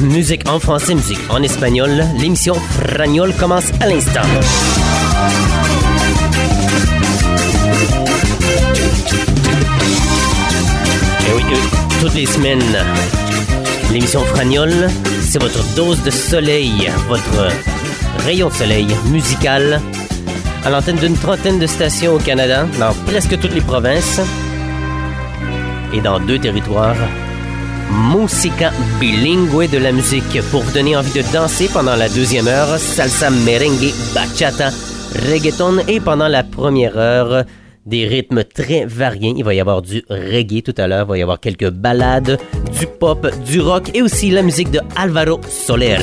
Musique en français, musique en espagnol. L'émission Fragnol commence à l'instant. Et eh oui, euh, toutes les semaines, l'émission Fragnol, c'est votre dose de soleil, votre rayon de soleil musical à l'antenne d'une trentaine de stations au Canada, dans presque toutes les provinces et dans deux territoires. Musica bilingue de la musique pour vous donner envie de danser pendant la deuxième heure, salsa, merengue, bachata, reggaeton et pendant la première heure, des rythmes très variés. Il va y avoir du reggae tout à l'heure, il va y avoir quelques ballades, du pop, du rock et aussi la musique de Alvaro Soler.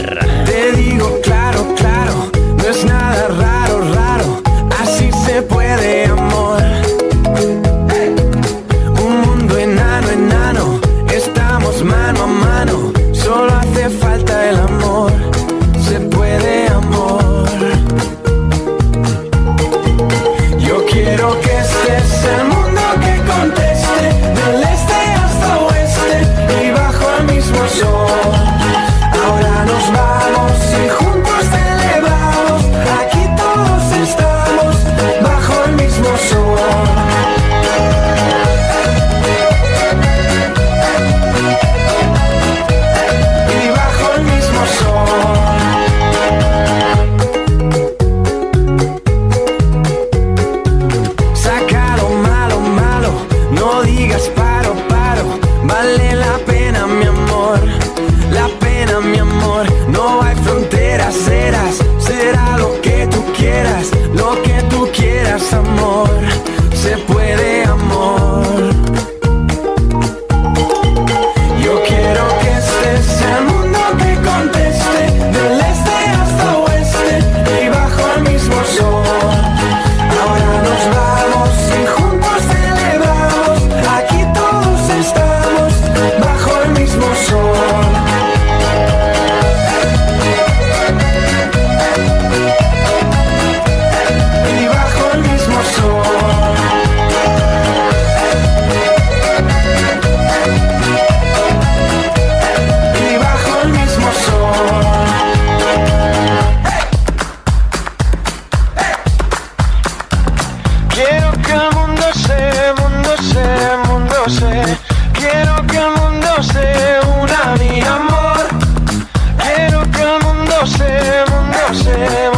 crashing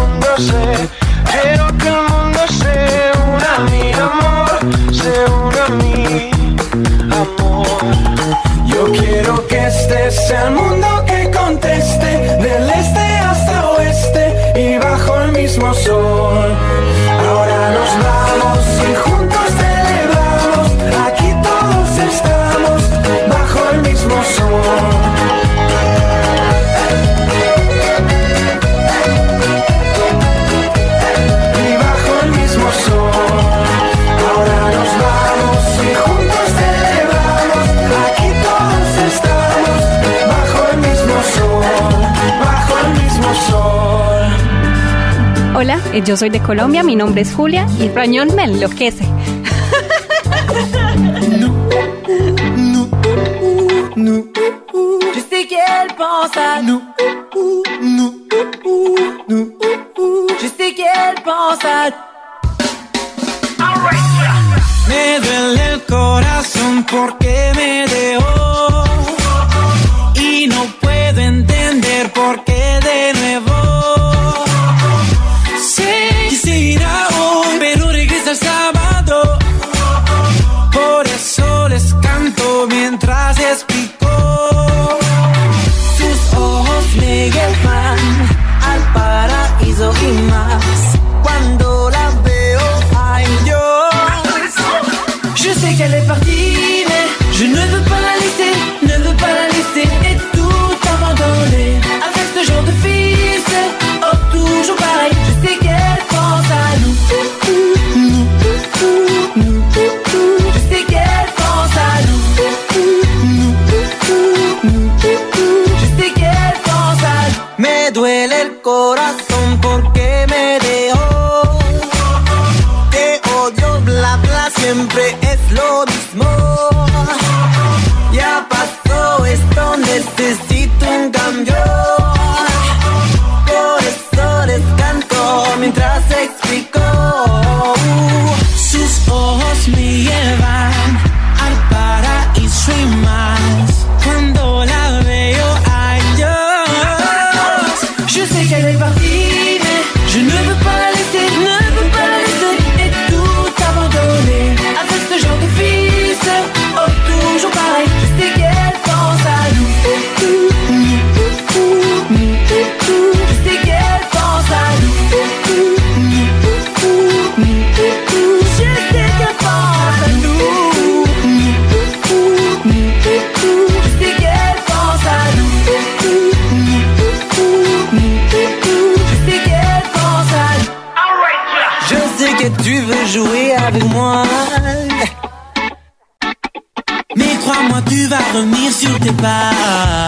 yo soy de Colombia, mi nombre es Julia y Frañol me enloquece. Je sais qu'elle pense à nous. Je sais qu'elle pense à Me duele el corazón porque me dejó y no puedo entender por qué me llevan al paraíso y más. Cuando la veo, ay yo. Je sais qu'elle est partie, you goodbye.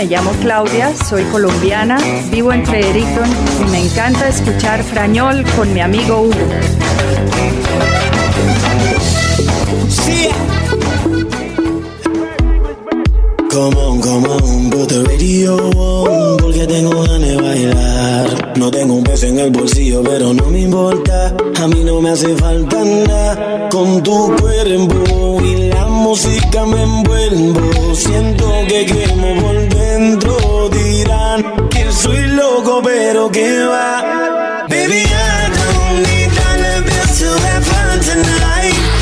Me llamo Claudia, soy colombiana, vivo en Fredericton y me encanta escuchar Frañol con mi amigo Hugo. Sí. Come on, come on, put the radio on, porque tengo ganas de bailar. No tengo un peso en el bolsillo, pero no me importa. A mí no me hace falta nada con tu cuerpo y la música me envuelvo. Siento que quemo por dentro. Dirán que soy loco, pero que va. Baby, I don't need bills to have fun tonight.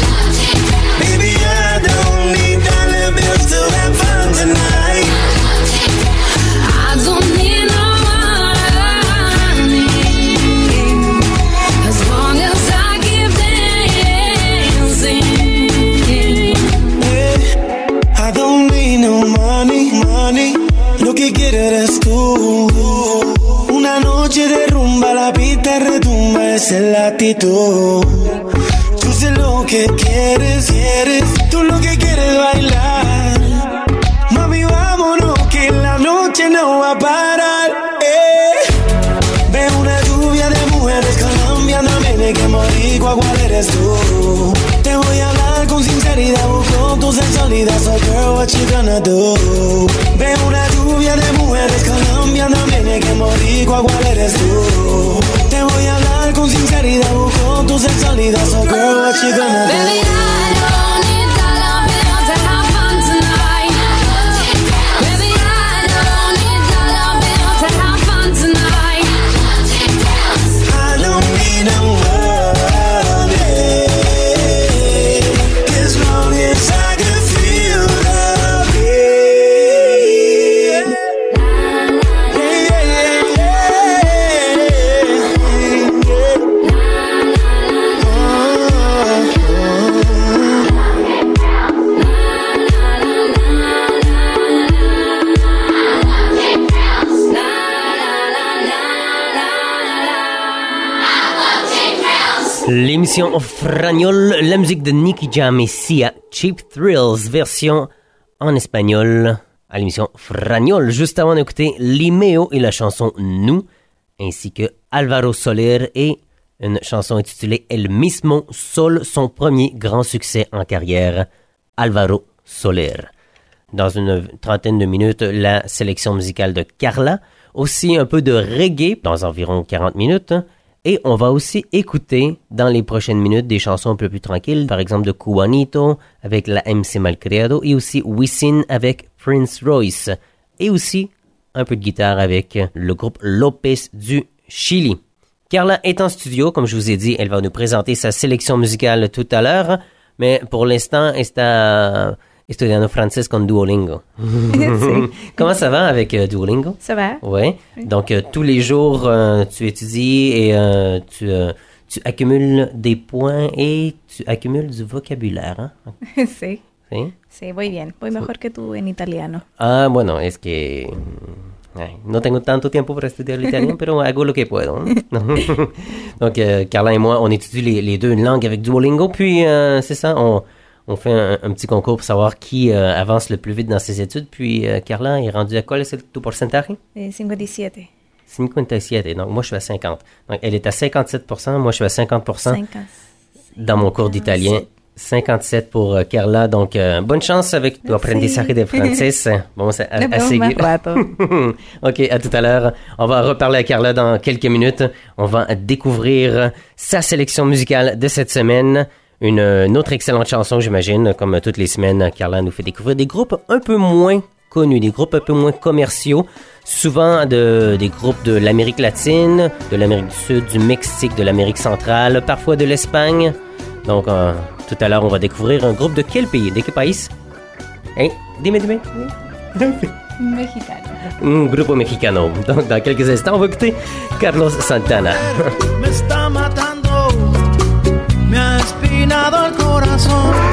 Tú sé lo que quieres, quieres. Tú lo que quieres bailar. Mami, vámonos, que la noche no va a parar. Eh. Veo una lluvia de mujeres colombianas, me que boricua, ¿cuál eres tú? Te voy a hablar con sinceridad, busco tu sensualidad, so girl, what you gonna do? Veo una lluvia de mujeres colombianas, me que boricua, ¿cuál eres tú? Con sinceridad, busco tu sensualidad, so girl, what you gonna do? L'émission Fragnol, la musique de Nicky Jam et Sia, Cheap Thrills, version en espagnol à l'émission Fragnol. Juste avant d'écouter Limeo et la chanson Nous, ainsi que Alvaro Soler et une chanson intitulée El Mismo Sol, son premier grand succès en carrière, Alvaro Soler. Dans une trentaine de minutes, la sélection musicale de Carla, aussi un peu de reggae dans environ 40 minutes, et on va aussi écouter dans les prochaines minutes des chansons un peu plus tranquilles, par exemple de Cubanito avec la MC Malcriado et aussi Wisin avec Prince Royce et aussi un peu de guitare avec le groupe Lopez du Chili. Carla est en studio, comme je vous ai dit, elle va nous présenter sa sélection musicale tout à l'heure, mais pour l'instant, está, estudiando francés con Duolingo. Comment ça va avec euh, Duolingo? Ça va? Oui. Donc, euh, tous les jours, euh, tu étudies et tu, tu accumules des points et tu accumules du vocabulaire. Hein? sí, ¿Sí? sí, voy bien. Voy mejor que tú en italiano. Ah, bueno, es que mm, ay, no tengo tanto tiempo para estudiar l'italien, pero hago lo que puedo. Donc, Carla et moi, on étudie les, les deux langues avec Duolingo, puis c'est ça, on, on fait un, un petit concours pour savoir qui euh, avance le plus vite dans ses études. Puis euh, Carla est rendue à quoi, c'est tu porcentaje? Eh, 57. 57, donc moi je suis à 50. Donc elle est à 57%, moi je suis à 50% 50. dans mon cours d'italien. 57 pour euh, Carla, donc euh, bonne chance avec tu aprendizaje de français. Vamos a, a- Nos a vemos seguir. más rato. ok, à tout à l'heure. On va reparler à Carla dans quelques minutes. On va découvrir sa sélection musicale de cette semaine. Une, une autre excellente chanson, j'imagine. Comme toutes les semaines, Carla nous fait découvrir des groupes un peu moins connus, des groupes un peu moins commerciaux. Souvent de, des groupes de l'Amérique latine, de l'Amérique du Sud, du Mexique, de l'Amérique centrale, parfois de l'Espagne. Donc, euh, tout à l'heure, on va découvrir un groupe de quel pays? De quel pays? Hein? Dime, dime. Mexicano. Un grupo mexicano. Donc, dans quelques instants, on va écouter Carlos Santana. asesinado al corazón.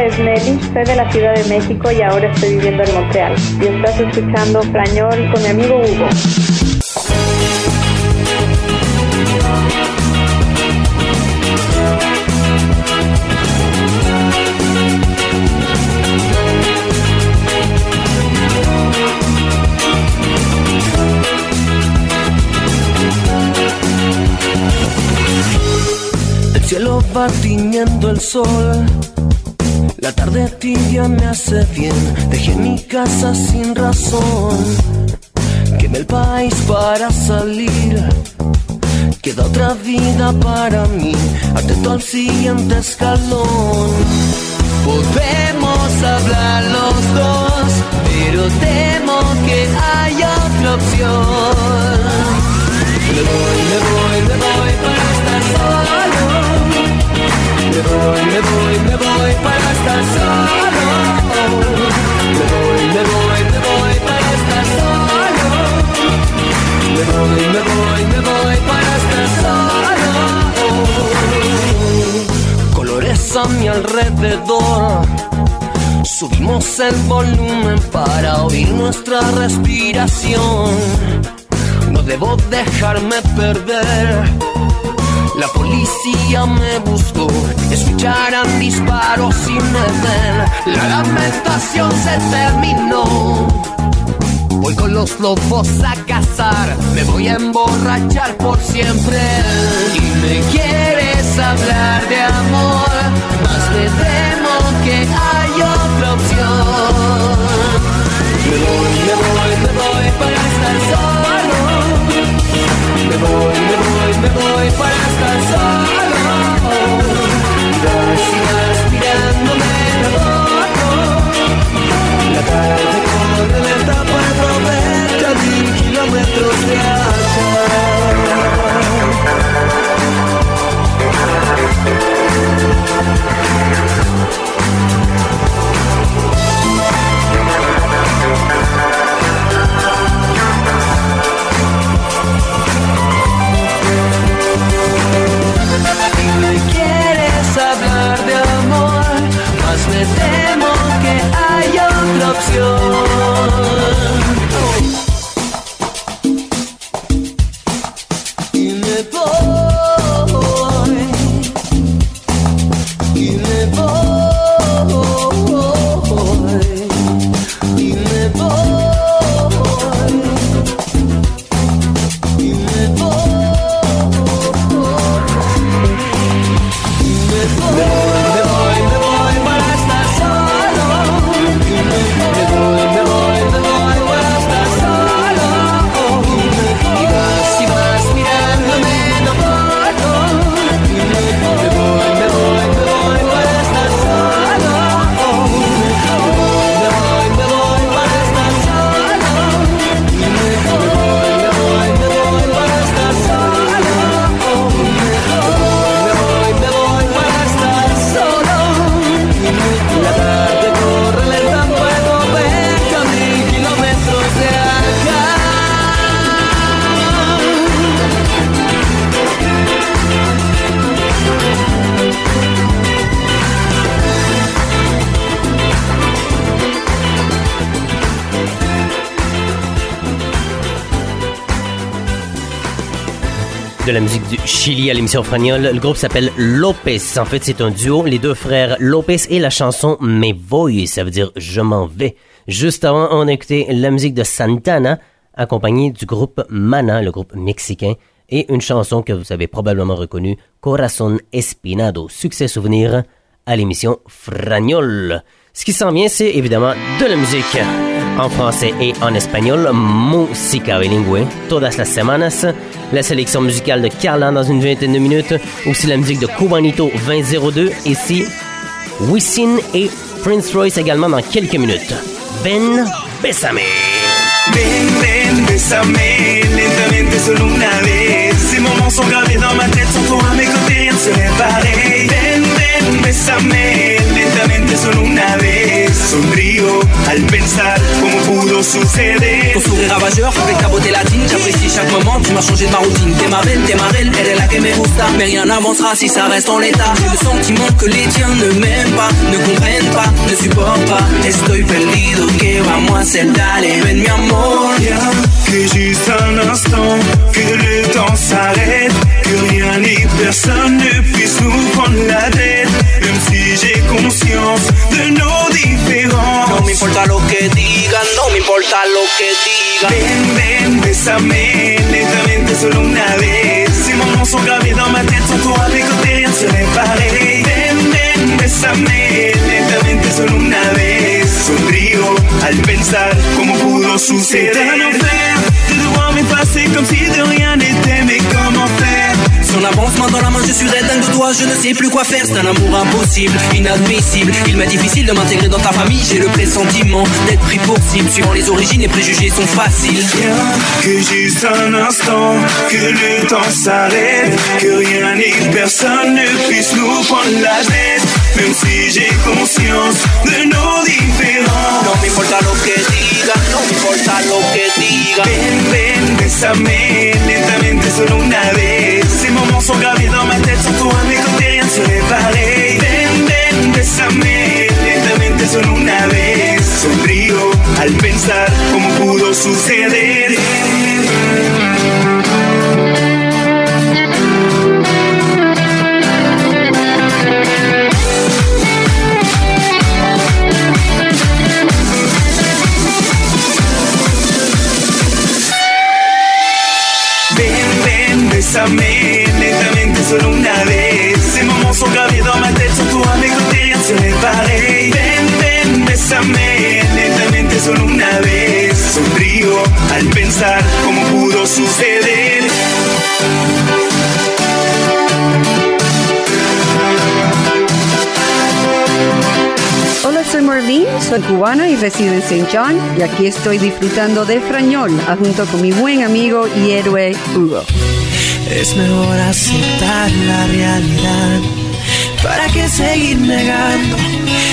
Nombre es Nelly, soy de la Ciudad de México y ahora estoy viviendo en Montreal. Y estás escuchando Frañol con mi amigo Hugo. El cielo va tiñendo el sol. La tarde tibia me hace bien. Dejé mi casa sin razón. Quemé el país para salir. Queda otra vida para mí. Atento al siguiente escalón. Podemos hablar los dos, pero temo que haya otra opción. Me voy, me voy, me voy para estar solo. Me voy, me voy, me voy para estar solo. Me voy, me voy, me voy para estar solo. Me voy, me voy, me voy para estar solo. Colores a mi alrededor. Subimos el volumen para oír nuestra respiración. No debo dejarme perder. La policía me buscó, escucharán disparos y me ven. La lamentación se terminó. Voy con los lobos a cazar, me voy a emborrachar por siempre. Y me quieres hablar de amor, más temo la musique du Chili à l'émission Fragnol. Le groupe s'appelle Lopez. En fait, c'est un duo, les deux frères Lopez et la chanson Me Voy, ça veut dire je m'en vais. Juste avant, on a écouté la musique de Santana, accompagnée du groupe Mana, le groupe mexicain, et une chanson que vous avez probablement reconnue, Corazon Espinado, succès souvenir à l'émission Fragnol. Ce qui s'en vient, c'est évidemment de la musique en français et en espagnol, música bilingüe, todas las semanas, la sélection musicale de Carla dans une vingtaine de minutes, aussi la musique de Cubanito 2002, ici Wisin et Prince Royce également dans quelques minutes. Ben Bésame. Ven, bésame lentamente solo una vez. Ces dans ma tête, sans toi à mes côtés, rien. Ven, ven, bésame solo una vez. Sonrío al pensar cómo pudo suceder. Ton sourire ravageur avec ta beauté latine J'apprécie chaque moment, tu m'as changé de ma routine. T'es ma belle, t'es ma belle, elle est la que me gusta. Mais rien n'avancera si ça reste en l'état. J'ai le sentiment que les tiens ne m'aiment pas Ne comprennent pas, ne supportent pas. Estoy perdido, que vamos a hacer Dale, ven mi amor. Viens, que juste un instant, que le temps s'arrête, que rien ni personne ne puisse nous prendre la tête, même j'ai conscience de nos différences. No me importa lo que digan, no me importa lo que digan Ven, ven, bésame lentamente solo una vez. Ces moments sont gravés dans ma tête, sans toi mes côtés rien serait pareil. Ven, ven, bésame lentamente solo una vez. Sonrío al pensar cómo pudo suceder. C'est un enfer de devoir m'effacer comme si de rien n'était, mais comment faire? Son avance main dans la main, je suis dingue de toi, je ne sais plus quoi faire, c'est un amour impossible, inadmissible. Il m'est difficile de m'intégrer dans ta famille, j'ai le pressentiment d'être pris pour cible. Suivant les origines, les préjugés sont faciles. Viens, que juste un instant, que le temps s'arrête, que rien ni personne ne puisse nous prendre la tête, même si j'ai conscience de nos différences. No me importa lo que digan, no me importa lo que digan. Ven, ven, bésame lentamente solo una vez. Tu amigo te se vale. Ven, ven, bésame. Cubana y resido en St. John y aquí estoy disfrutando de Frañol junto con mi buen amigo y héroe Hugo. Es mejor aceptar la realidad. ¿Para qué seguir negando?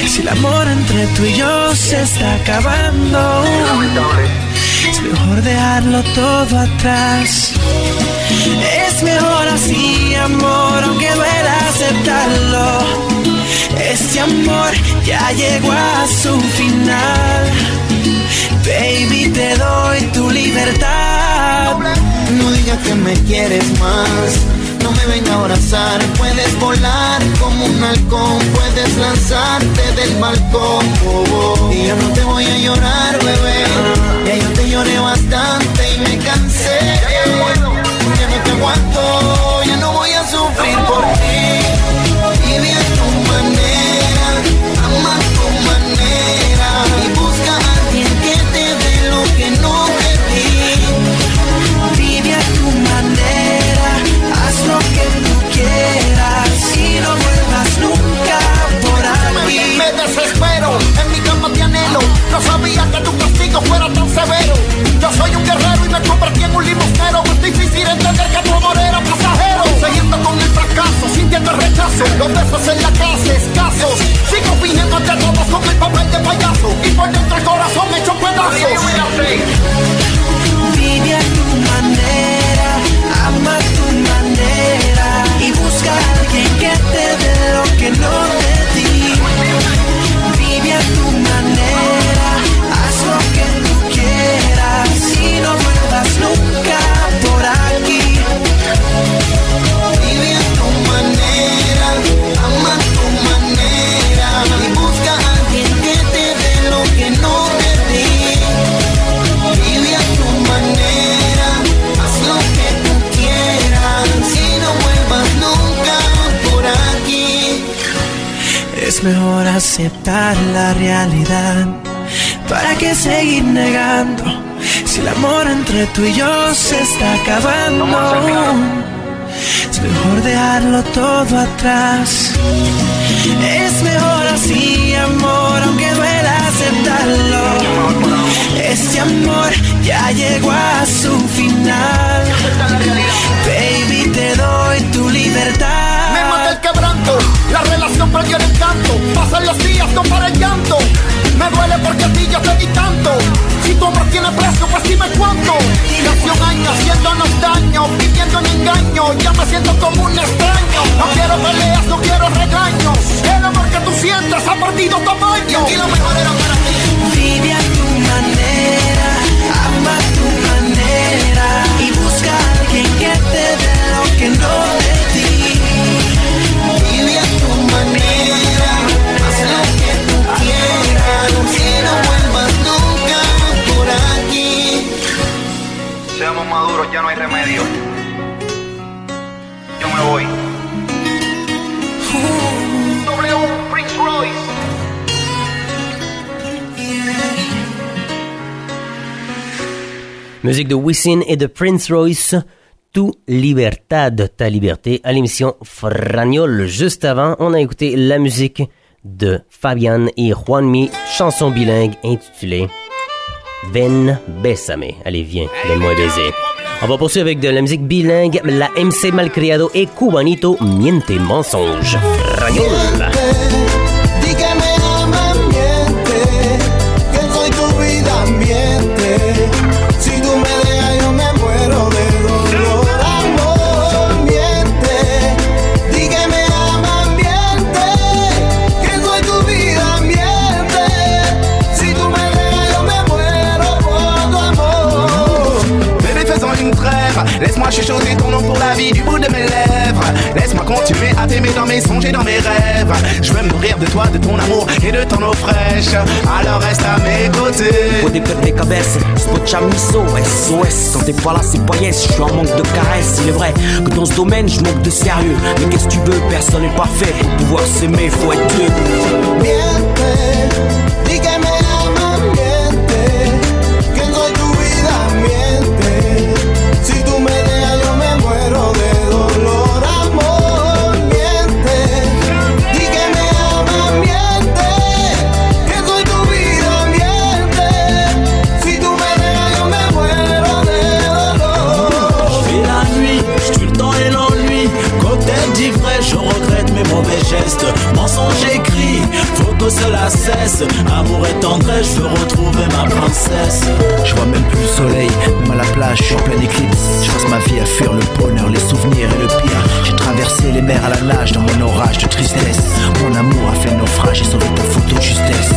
Si el amor entre tú y yo se está acabando. Es mejor dejarlo todo atrás. Es mejor así, amor, aunque duela ya llegó a su final. Baby, te doy tu libertad. No digas que me quieres más. No me venga a abrazar. Puedes volar como un halcón. Puedes lanzarte del balcón. Y yo no te voy a llorar, bebé. Ya yo te lloré bastante y me cansé. Ya no te aguanto. Aceptar la realidad. ¿Para qué seguir negando? Si el amor entre tú y yo se está acabando. Es mejor dejarlo todo atrás. Es mejor así, amor, aunque duela aceptarlo. Este amor ya llegó a su final. Baby, te doy tu libertad. La relación perdió el encanto. Pasan los días, no para el llanto. Me duele porque a ti yo te di tanto. Si tu amor tiene precio, pues dime cuánto. Casi un año haciéndonos daño, viviendo en engaño. Ya me siento como un extraño. No quiero peleas, no quiero regaños. El amor que tú sientes ha perdido tamaño. Y lo mejor era para ti. Vive a tu manera, ama a tu manera. Y busca a alguien que te dé lo que no te Musique de Wisin et de Prince Royce. Tout libertad, ta liberté, à l'émission Fragnol. Juste avant, on a écouté la musique de Fabian et Juanmi, chanson bilingue intitulée Ven Bésame. Allez, viens, donne-moi baiser. On va poursuivre avec de la musique bilingue, la MC Malcriado et Cubanito Miente Mensonge. Fragnol. Alors reste à mes côtés. Faut des cabesses, spot chamiso, SOS. Quand t'es pas là, c'est poyesse, je suis en manque de caresses. Il est vrai que dans ce domaine, je manque de sérieux. Mais qu'est-ce que tu veux, personne n'est parfait. Pour pouvoir s'aimer, faut être deux. Miente, di que gestes, mensonges écrits, faut que cela cesse. Amour et tendresse, je veux retrouver ma princesse. Je vois même plus le soleil, même à la plage, je suis en pleine éclipse. Je passe ma vie à fuir le bonheur, les souvenirs et le pire. J'ai traversé les mers à la nage dans mon orage de tristesse. Mon amour a fait naufrage et sauvé ta photo de justesse.